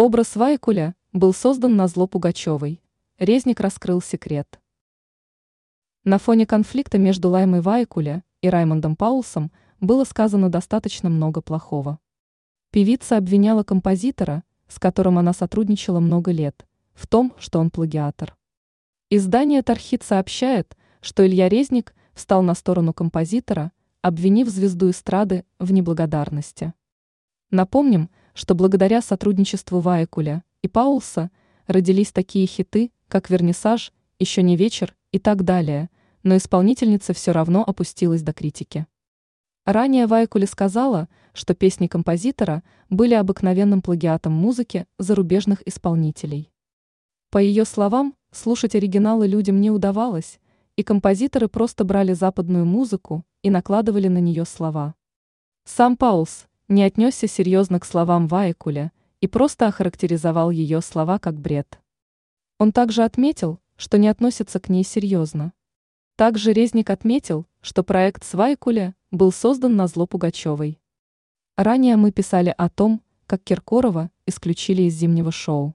Образ Вайкуля был создан на зло Пугачевой. Резник раскрыл секрет. На фоне конфликта между Лаймой Вайкуля и Раймондом Паулсом было сказано достаточно много плохого. Певица обвиняла композитора, с которым она сотрудничала много лет, в том, что он плагиатор. Издание Тархит сообщает, что Илья Резник встал на сторону композитора, обвинив звезду эстрады в неблагодарности. Напомним, что благодаря сотрудничеству Вайкуля и Паулса родились такие хиты, как «Вернисаж», «Еще не вечер» и так далее, но исполнительница все равно опустилась до критики. Ранее Вайкули сказала, что песни композитора были обыкновенным плагиатом музыки зарубежных исполнителей. По ее словам, слушать оригиналы людям не удавалось, и композиторы просто брали западную музыку и накладывали на нее слова. Сам Паулс не отнесся серьезно к словам Вайкуля и просто охарактеризовал ее слова как бред. Он также отметил, что не относится к ней серьезно. Также Резник отметил, что проект Свайкуля был создан на зло Пугачевой. Ранее мы писали о том, как Киркорова исключили из зимнего шоу.